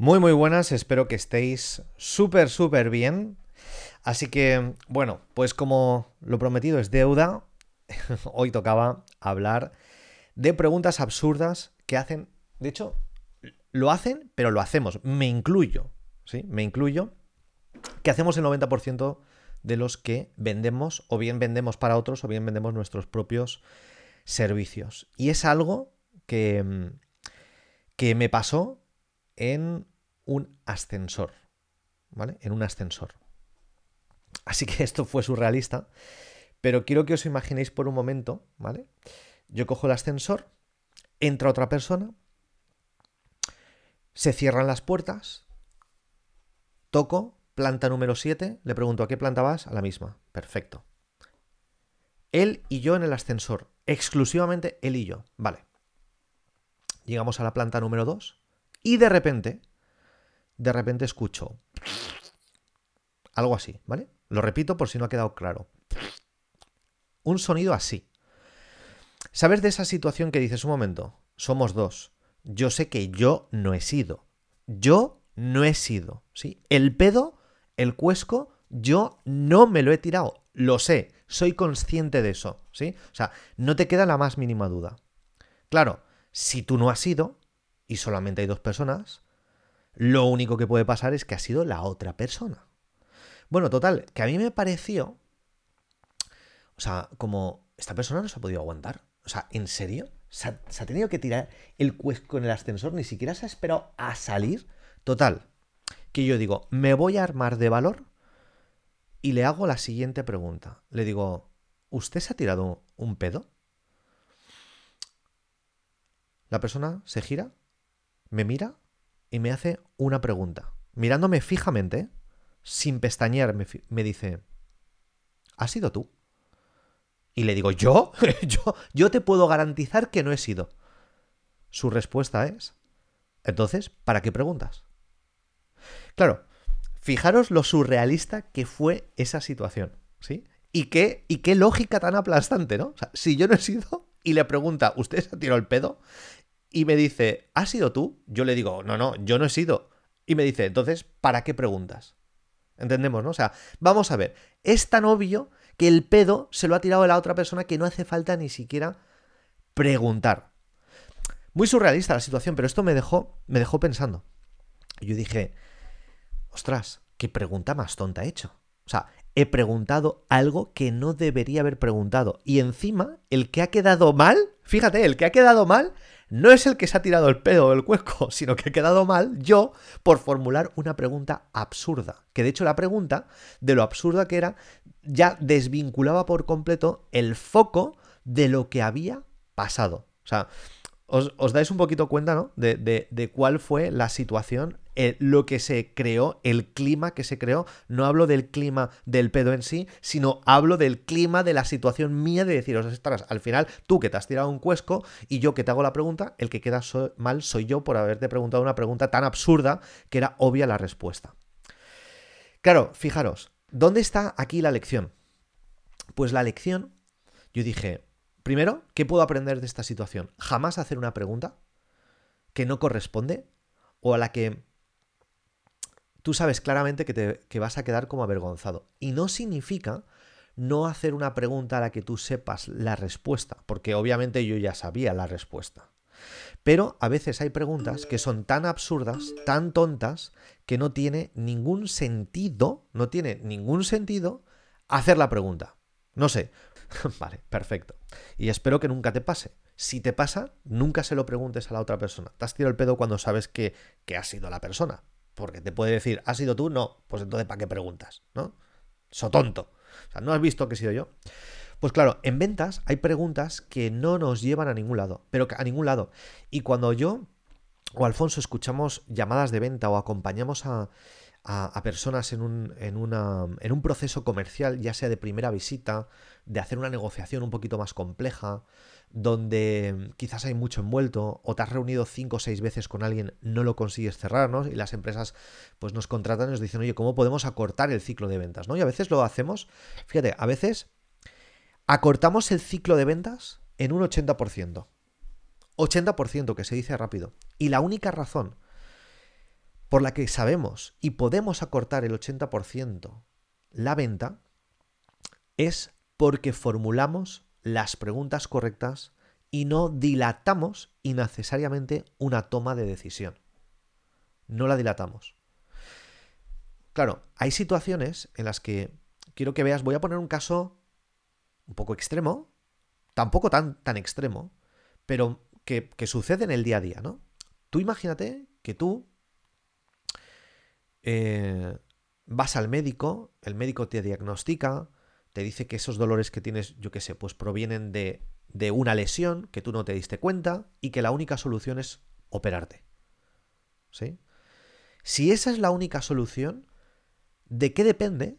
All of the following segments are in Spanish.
Muy, muy buenas, espero que estéis súper, súper bien. Así que, bueno, pues como lo prometido es deuda, hoy tocaba hablar de preguntas absurdas que hacen, de hecho, lo hacen, pero lo hacemos, me incluyo, ¿sí? Me incluyo, que hacemos el 90% de los que vendemos, o bien vendemos para otros, o bien vendemos nuestros propios servicios. Y es algo que, que me pasó en un ascensor, ¿vale? En un ascensor. Así que esto fue surrealista, pero quiero que os imaginéis por un momento, ¿vale? Yo cojo el ascensor, entra otra persona, se cierran las puertas, toco, planta número 7, le pregunto a qué planta vas, a la misma. Perfecto. Él y yo en el ascensor, exclusivamente él y yo, vale. Llegamos a la planta número 2 y de repente de repente escucho algo así, ¿vale? Lo repito por si no ha quedado claro. Un sonido así. ¿Sabes de esa situación que dices un momento? Somos dos. Yo sé que yo no he sido. Yo no he sido, ¿sí? El pedo, el cuesco, yo no me lo he tirado. Lo sé, soy consciente de eso, ¿sí? O sea, no te queda la más mínima duda. Claro, si tú no has sido, y solamente hay dos personas, lo único que puede pasar es que ha sido la otra persona. Bueno, total, que a mí me pareció. O sea, como esta persona no se ha podido aguantar. O sea, ¿en serio? ¿Se ha, tenido que tirar el cuesco en el ascensor? Ni siquiera se ha esperado a salir. Total, que yo digo, me voy a armar de valor y le hago la siguiente pregunta. Le digo, ¿usted se ha tirado un pedo? La persona se gira, me mira y me hace una pregunta. Mirándome fijamente, sin pestañear, me, dice, ¿has sido tú? Y le digo, ¿yo? ¿yo? Yo te puedo garantizar que no he sido. Su respuesta es, entonces, ¿para qué preguntas? Claro, fijaros lo surrealista que fue esa situación, ¿sí? Y qué, y qué lógica tan aplastante, ¿no? O sea, si yo no he sido y le pregunta, ¿usted se ha tirado el pedo? Y me dice, ¿has sido tú? Yo le digo, no, no, yo no he sido. Y me dice, entonces, ¿para qué preguntas? Entendemos, ¿no? O sea, vamos a ver, es tan obvio que el pedo se lo ha tirado a la otra persona que no hace falta ni siquiera preguntar. Muy surrealista la situación, pero esto me dejó, me dejó pensando. Yo dije, ostras, qué pregunta más tonta he hecho. O sea, he preguntado algo que no debería haber preguntado. Y encima, el que ha quedado mal, fíjate, el que ha quedado mal no es el que se ha tirado el pedo del cuesco, sino que he quedado mal yo por formular una pregunta absurda. Que de hecho la pregunta, de lo absurda que era, ya desvinculaba por completo el foco de lo que había pasado. O sea, os, dais un poquito cuenta, ¿no? De, de, cuál fue la situación, eh, lo que se creó, el clima que se creó. No hablo del clima del pedo en sí, sino hablo del clima de la situación mía de deciros, estás, al final tú que te has tirado un cuesco y yo que te hago la pregunta, el que queda mal soy yo por haberte preguntado una pregunta tan absurda que era obvia la respuesta. Claro, fijaros, ¿dónde está aquí la lección? Pues la lección, yo dije, Primero, ¿qué puedo aprender de esta situación? Jamás hacer una pregunta que no corresponde o a la que tú sabes claramente que, te, vas a quedar como avergonzado. Y no significa no hacer una pregunta a la que tú sepas la respuesta, porque obviamente yo ya sabía la respuesta. Pero a veces hay preguntas que son tan absurdas, tan tontas, que no tiene ningún sentido, no tiene ningún sentido hacer la pregunta. No sé, vale, perfecto. Y espero que nunca te pase. Si te pasa, nunca se lo preguntes a la otra persona. Te has tirado el pedo cuando sabes que, que ha sido la persona. Porque te puede decir, ¿has sido tú? No. Pues entonces, ¿para qué preguntas? ¿No? So tonto. O sea, ¿no has visto que he sido yo? Pues claro, en ventas hay preguntas que no nos llevan a ningún lado, pero a ningún lado. Y cuando yo o Alfonso escuchamos llamadas de venta o acompañamos a, a, personas en un, en, una, en un proceso comercial, ya sea de primera visita, de hacer una negociación un poquito más compleja, donde quizás hay mucho envuelto, o te has reunido cinco o seis veces con alguien, no lo consigues cerrar, ¿no? Y las empresas pues nos contratan y nos dicen, oye, ¿cómo podemos acortar el ciclo de ventas? ¿no? Y a veces lo hacemos, fíjate, a veces acortamos el ciclo de ventas en un 80%. 80% que se dice rápido. Y la única razón por la que sabemos y podemos acortar el 80% la venta es porque formulamos las preguntas correctas y no dilatamos innecesariamente una toma de decisión. No la dilatamos. Claro, hay situaciones en las que quiero que veas, voy a poner un caso un poco extremo, tampoco tan, tan extremo, pero que, que sucede en el día a día, ¿no? Tú imagínate que tú eh, vas al médico, el médico te diagnostica, te dice que esos dolores que tienes, yo qué sé, pues provienen de, de una lesión que tú no te diste cuenta y que la única solución es operarte. ¿Sí? Si esa es la única solución, ¿de qué depende?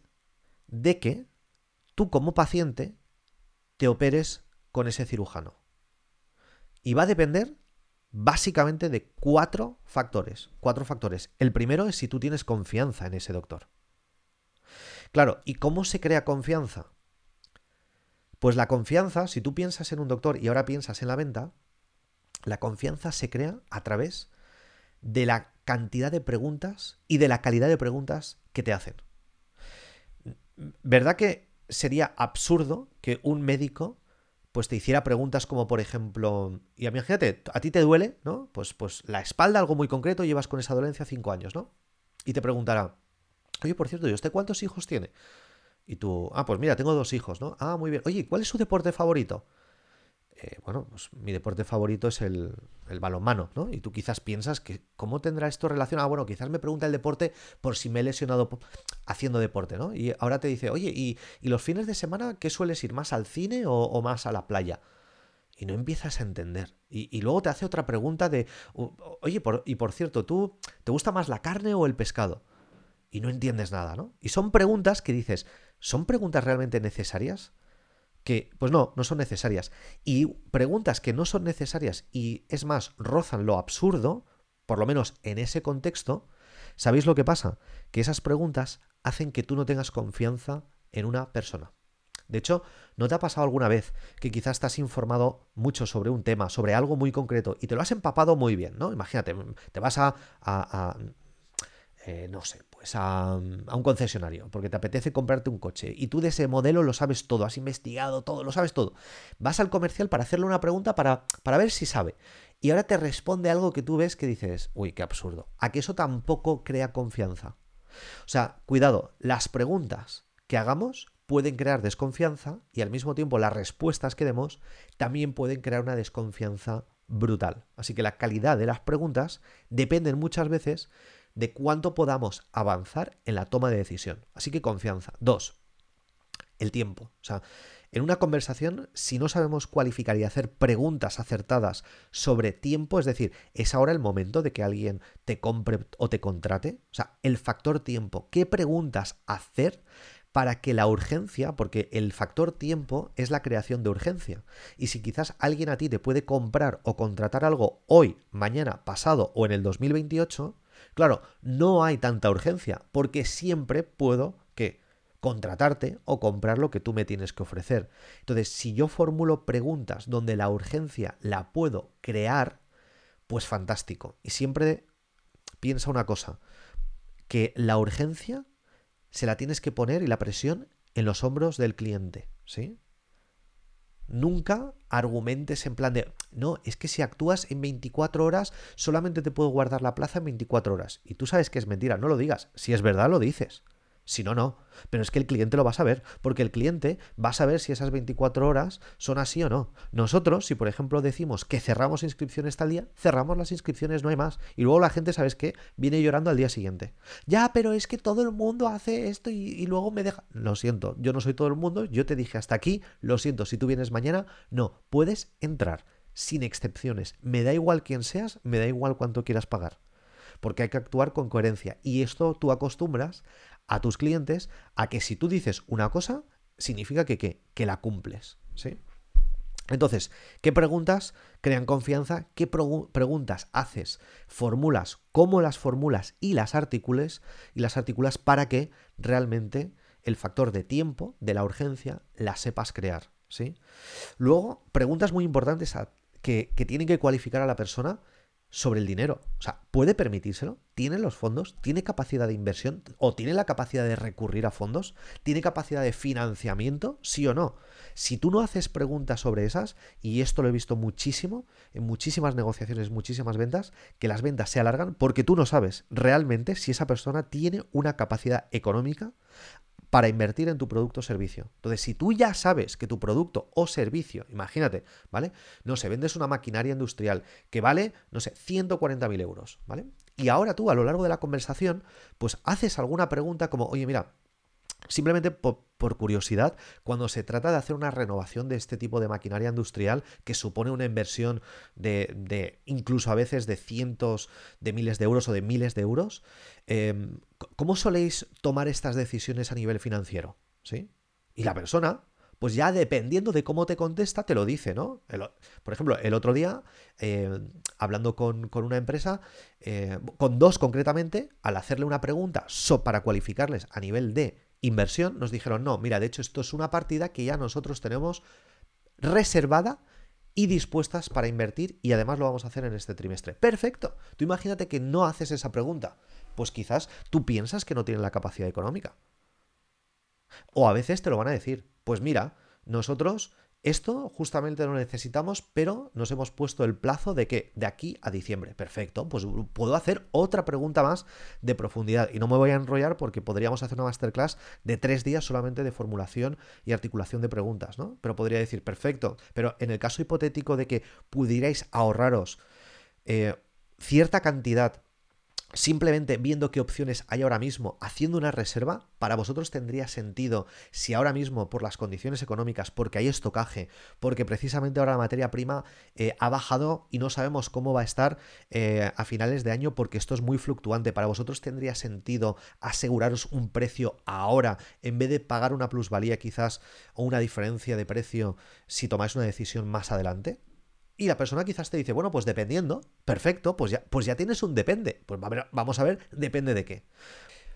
De que tú como paciente te operes con ese cirujano. Y va a depender básicamente de cuatro factores. Cuatro factores. El primero es si tú tienes confianza en ese doctor. Claro, ¿y cómo se crea confianza? Pues la confianza, si tú piensas en un doctor y ahora piensas en la venta, la confianza se crea a través de la cantidad de preguntas y de la calidad de preguntas que te hacen. ¿Verdad que sería absurdo que un médico pues te hiciera preguntas como por ejemplo, y imagínate, a ti te duele, ¿no? Pues, pues la espalda, algo muy concreto, llevas con esa dolencia cinco años, ¿no? Y te preguntará, oye, por cierto, ¿y usted cuántos hijos tiene? Y tú, ah, pues mira, tengo dos hijos, ¿no? Ah, muy bien. Oye, ¿cuál es su deporte favorito? Eh, bueno, pues mi deporte favorito es el, balonmano, ¿no? Y tú quizás piensas que, ¿cómo tendrá esto relación? Ah, bueno, quizás me pregunta el deporte por si me he lesionado haciendo deporte, ¿no? Y ahora te dice, oye, ¿y, los fines de semana qué sueles ir? ¿Más al cine o, más a la playa? Y no empiezas a entender. Y, luego te hace otra pregunta de, oye, y por cierto, ¿tú te gusta más la carne o el pescado? Y no entiendes nada, ¿no? Y son preguntas que dices, ¿son preguntas realmente necesarias? Que, pues no, no son necesarias. Y preguntas que no son necesarias y es más, rozan lo absurdo, por lo menos en ese contexto, ¿sabéis lo que pasa? Que esas preguntas hacen que tú no tengas confianza en una persona. De hecho, ¿no te ha pasado alguna vez que quizás estás informado mucho sobre un tema, sobre algo muy concreto, y te lo has empapado muy bien, ¿no? Imagínate, te vas a, a, eh, no sé, a, un concesionario, porque te apetece comprarte un coche y tú de ese modelo lo sabes todo, has investigado todo, lo sabes todo. Vas al comercial para hacerle una pregunta para, para ver si sabe. Y ahora te responde algo que tú ves que dices, uy, qué absurdo. A que eso tampoco crea confianza. O sea, cuidado, las preguntas que hagamos pueden crear desconfianza y al mismo tiempo las respuestas que demos también pueden crear una desconfianza brutal. Así que la calidad de las preguntas dependen muchas veces de cuánto podamos avanzar en la toma de decisión. Así que confianza. Dos, el tiempo. O sea, en una conversación, si no sabemos cualificar y hacer preguntas acertadas sobre tiempo, es decir, es ahora el momento de que alguien te compre o te contrate, o sea, el factor tiempo, ¿qué preguntas hacer para que la urgencia, porque el factor tiempo es la creación de urgencia, y si quizás alguien a ti te puede comprar o contratar algo hoy, mañana, pasado o en el 2028, Claro, no hay tanta urgencia, porque siempre puedo que contratarte o comprar lo que tú me tienes que ofrecer. Entonces, si yo formulo preguntas donde la urgencia la puedo crear, pues fantástico. Y siempre piensa una cosa, que la urgencia se la tienes que poner y la presión en los hombros del cliente, ¿sí? Nunca argumentes en plan de, no, es que si actúas en 24 horas, solamente te puedo guardar la plaza en 24 horas. Y tú sabes que es mentira, no lo digas. Si es verdad, lo dices. Si no, no. Pero es que el cliente lo va a saber, porque el cliente va a saber si esas 24 horas son así o no. Nosotros, si por ejemplo decimos que cerramos inscripciones tal día, cerramos las inscripciones, no hay más. Y luego la gente, ¿sabes qué? Viene llorando al día siguiente. Ya, pero es que todo el mundo hace esto y, luego me deja... Lo siento, yo no soy todo el mundo, yo te dije hasta aquí, lo siento, si tú vienes mañana, no, puedes entrar, sin excepciones. Me da igual quién seas, me da igual cuánto quieras pagar porque hay que actuar con coherencia. Y esto tú acostumbras a tus clientes a que si tú dices una cosa, significa que, que la cumples. ¿sí? Entonces, ¿qué preguntas crean confianza? ¿Qué preguntas haces? Formulas, cómo las formulas y las articules y las articulas para que realmente el factor de tiempo, de la urgencia, la sepas crear. ¿sí? Luego, preguntas muy importantes que, que tienen que cualificar a la persona sobre el dinero. O sea, ¿puede permitírselo? ¿Tiene los fondos? ¿Tiene capacidad de inversión? ¿O tiene la capacidad de recurrir a fondos? ¿Tiene capacidad de financiamiento? ¿Sí o no? Si tú no haces preguntas sobre esas, y esto lo he visto muchísimo, en muchísimas negociaciones, muchísimas ventas, que las ventas se alargan porque tú no sabes realmente si esa persona tiene una capacidad económica para invertir en tu producto o servicio. Entonces, si tú ya sabes que tu producto o servicio, imagínate, ¿vale? No sé, vendes una maquinaria industrial que vale, no sé, 140.000 euros, ¿vale? Y ahora tú, a lo largo de la conversación, pues haces alguna pregunta como, oye, mira, Simplemente por, curiosidad, cuando se trata de hacer una renovación de este tipo de maquinaria industrial que supone una inversión de, incluso a veces de cientos de miles de euros o de miles de euros, em, ¿cómo soléis tomar estas decisiones a nivel financiero? ¿Sí? Y la persona, pues ya dependiendo de cómo te contesta, te lo dice, ¿no? por ejemplo, el otro día, em, hablando con, una empresa, eh, con dos concretamente, al hacerle una pregunta para cualificarles a nivel de inversión, nos dijeron, no, mira, de hecho esto es una partida que ya nosotros tenemos reservada y dispuestas para invertir y además lo vamos a hacer en este trimestre. Perfecto. Tú imagínate que no haces esa pregunta. Pues quizás tú piensas que no tienen la capacidad económica. O a veces te lo van a decir. Pues mira, nosotros esto justamente lo necesitamos, pero nos hemos puesto el plazo de que de aquí a diciembre. Perfecto, pues puedo hacer otra pregunta más de profundidad y no me voy a enrollar porque podríamos hacer una masterclass de tres días solamente de formulación y articulación de preguntas, ¿no? Pero podría decir, perfecto, pero en el caso hipotético de que pudierais ahorraros eh, cierta cantidad simplemente viendo qué opciones hay ahora mismo, haciendo una reserva, para vosotros tendría sentido si ahora mismo por las condiciones económicas, porque hay estocaje, porque precisamente ahora la materia prima eh, ha bajado y no sabemos cómo va a estar eh, a finales de año porque esto es muy fluctuante, para vosotros tendría sentido aseguraros un precio ahora en vez de pagar una plusvalía quizás o una diferencia de precio si tomáis una decisión más adelante? Y la persona quizás te dice, bueno, pues dependiendo, perfecto, pues ya, pues ya tienes un depende. Pues vamos a ver, depende de qué.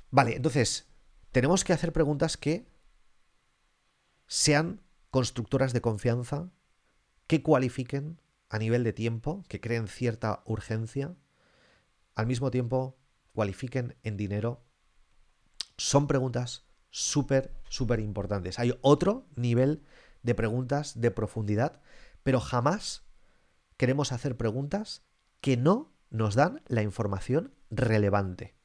Vale, entonces, tenemos que hacer preguntas que sean constructoras de confianza, que cualifiquen a nivel de tiempo, que creen cierta urgencia, al mismo tiempo cualifiquen en dinero. Son preguntas súper, súper importantes. Hay otro nivel de preguntas de profundidad, pero jamás queremos hacer preguntas que no nos dan la información relevante.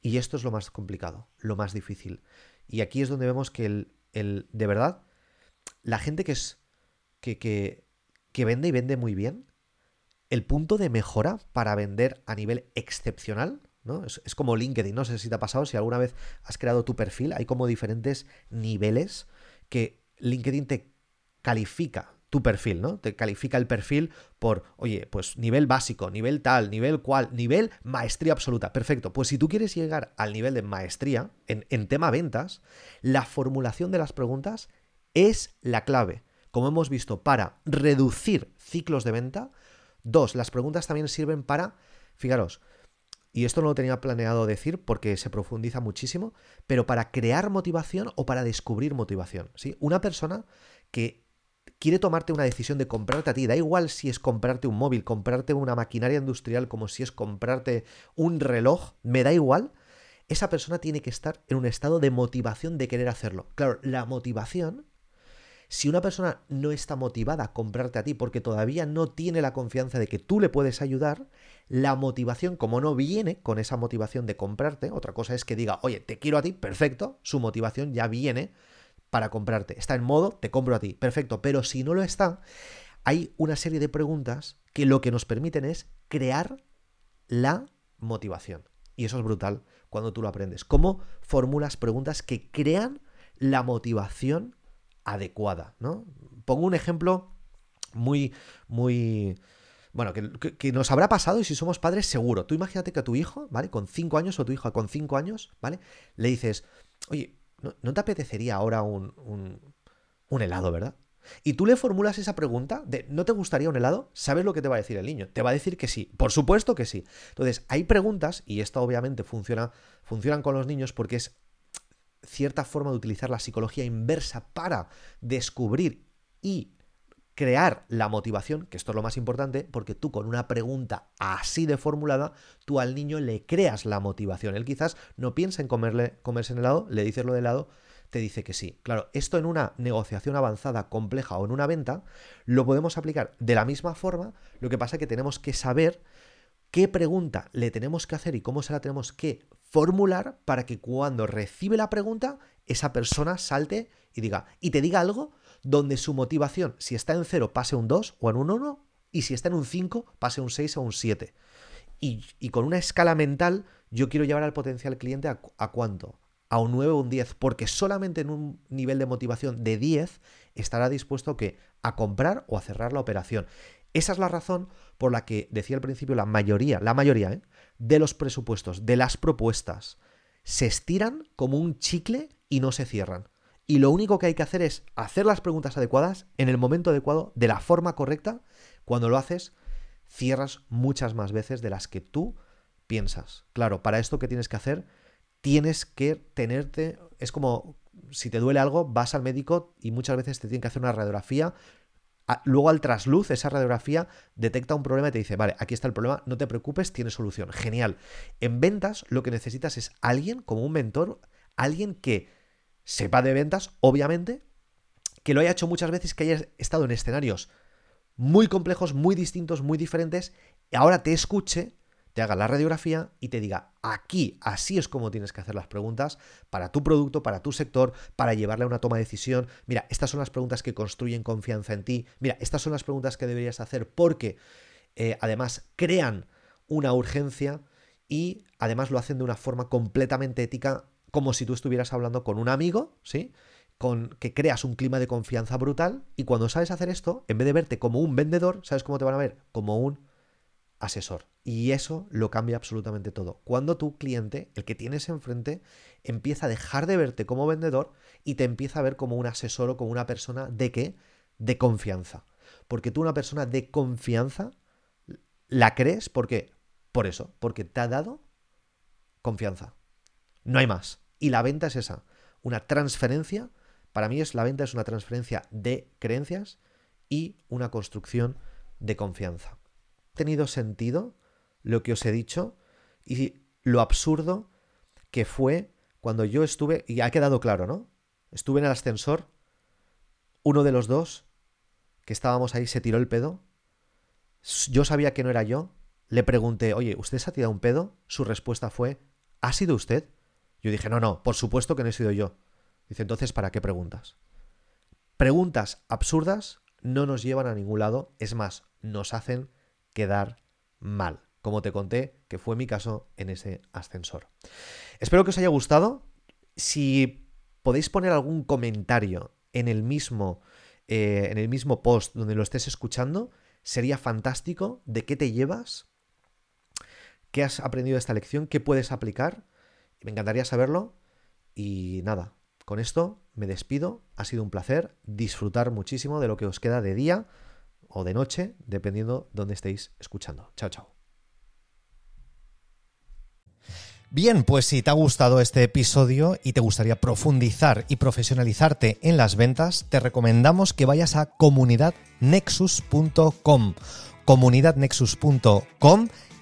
Y esto es lo más complicado, lo más difícil. Y aquí es donde vemos que el, de verdad, la gente que es que, que, vende y vende muy bien, el punto de mejora para vender a nivel excepcional, ¿no? Es, es, como LinkedIn, no sé si te ha pasado, si alguna vez has creado tu perfil, hay como diferentes niveles que LinkedIn te califica tu perfil, ¿no? Te califica el perfil por, oye, pues nivel básico, nivel tal, nivel cual, nivel maestría absoluta. Perfecto. Pues si tú quieres llegar al nivel de maestría en, en tema ventas, la formulación de las preguntas es la clave. Como hemos visto, para reducir ciclos de venta. Dos, las preguntas también sirven para, fijaros, y esto no lo tenía planeado decir porque se profundiza muchísimo, pero para crear motivación o para descubrir motivación. ¿sí? Una persona que quiere tomarte una decisión de comprarte a ti, da igual si es comprarte un móvil, comprarte una maquinaria industrial, como si es comprarte un reloj, me da igual, esa persona tiene que estar en un estado de motivación de querer hacerlo. Claro, la motivación, si una persona no está motivada a comprarte a ti porque todavía no tiene la confianza de que tú le puedes ayudar, la motivación, como no viene con esa motivación de comprarte, otra cosa es que diga, oye, te quiero a ti, perfecto, su motivación ya viene para comprarte. Está en modo, te compro a ti. Perfecto. Pero si no lo está, hay una serie de preguntas que lo que nos permiten es crear la motivación. Y eso es brutal cuando tú lo aprendes. ¿Cómo formulas preguntas que crean la motivación adecuada? ¿no? Pongo un ejemplo muy, muy... Bueno, que, que, nos habrá pasado y si somos padres, seguro. Tú imagínate que a tu hijo, ¿vale? Con 5 años o tu hija con 5 años, ¿vale? Le dices, oye, ¿no, te apetecería ahora un, un, helado, verdad? Y tú le formulas esa pregunta de ¿no te gustaría un helado? ¿Sabes lo que te va a decir el niño? Te va a decir que sí. Por supuesto que sí. Entonces, hay preguntas, y esto obviamente funciona, funcionan con los niños porque es cierta forma de utilizar la psicología inversa para descubrir y crear la motivación, que esto es lo más importante, porque tú con una pregunta así de formulada, tú al niño le creas la motivación. Él quizás no piensa en comerle, comerse en helado, le dices lo de helado, te dice que sí. Claro, esto en una negociación avanzada, compleja o en una venta, lo podemos aplicar de la misma forma, lo que pasa es que tenemos que saber qué pregunta le tenemos que hacer y cómo se la tenemos que formular para que cuando recibe la pregunta, esa persona salte y diga, y te diga algo donde su motivación, si está en 0, pase un 2 o en un 1, y si está en un 5, pase un 6 o un 7. Y, con una escala mental, yo quiero llevar al potencial cliente a, a cuánto? A un 9 o un 10, porque solamente en un nivel de motivación de 10 estará dispuesto a comprar o a cerrar la operación. Esa es la razón por la que decía al principio la mayoría, la mayoría ¿eh? de los presupuestos, de las propuestas, se estiran como un chicle y no se cierran. Y lo único que hay que hacer es hacer las preguntas adecuadas en el momento adecuado, de la forma correcta. Cuando lo haces, cierras muchas más veces de las que tú piensas. Claro, para esto que tienes que hacer, tienes que tenerte, es como si te duele algo, vas al médico y muchas veces te tienen que hacer una radiografía luego al trasluz, esa radiografía detecta un problema y te dice, vale, aquí está el problema, no te preocupes, tiene solución. Genial. En ventas lo que necesitas es alguien como un mentor, alguien que sepa de ventas, obviamente, que lo haya hecho muchas veces, que haya estado en escenarios muy complejos, muy distintos, muy diferentes, y ahora te escuche te haga la radiografía y te diga, aquí, así es como tienes que hacer las preguntas para tu producto, para tu sector, para llevarle a una toma de decisión. Mira, estas son las preguntas que construyen confianza en ti. Mira, estas son las preguntas que deberías hacer porque eh, además crean una urgencia y además lo hacen de una forma completamente ética, como si tú estuvieras hablando con un amigo, ¿sí? Con que creas un clima de confianza brutal y cuando sabes hacer esto, en vez de verte como un vendedor, ¿sabes cómo te van a ver? Como un asesor. Y eso lo cambia absolutamente todo. Cuando tu cliente, el que tienes enfrente, empieza a dejar de verte como vendedor y te empieza a ver como un asesor o como una persona de qué? De confianza. Porque tú una persona de confianza la crees porque por eso, porque te ha dado confianza. No hay más. Y la venta es esa, una transferencia, para mí es la venta es una transferencia de creencias y una construcción de confianza. Tenido sentido lo que os he dicho y lo absurdo que fue cuando yo estuve, y ha quedado claro, ¿no? Estuve en el ascensor, uno de los dos que estábamos ahí se tiró el pedo, yo sabía que no era yo, le pregunté, oye, ¿usted se ha tirado un pedo? Su respuesta fue, ¿ha sido usted? Yo dije, no, no, por supuesto que no he sido yo. Dice, entonces, ¿para qué preguntas? Preguntas absurdas no nos llevan a ningún lado, es más, nos hacen quedar mal, como te conté que fue mi caso en ese ascensor. Espero que os haya gustado. Si podéis poner algún comentario en el mismo, eh, en el mismo post donde lo estés escuchando, sería fantástico. ¿De qué te llevas? ¿Qué has aprendido de esta lección? ¿Qué puedes aplicar? Me encantaría saberlo. Y nada, con esto me despido. Ha sido un placer disfrutar muchísimo de lo que os queda de día o de noche, dependiendo dónde estéis escuchando. Chao, chao. Bien, pues si te ha gustado este episodio y te gustaría profundizar y profesionalizarte en las ventas, te recomendamos que vayas a comunidadnexus.com, comunidadnexus.com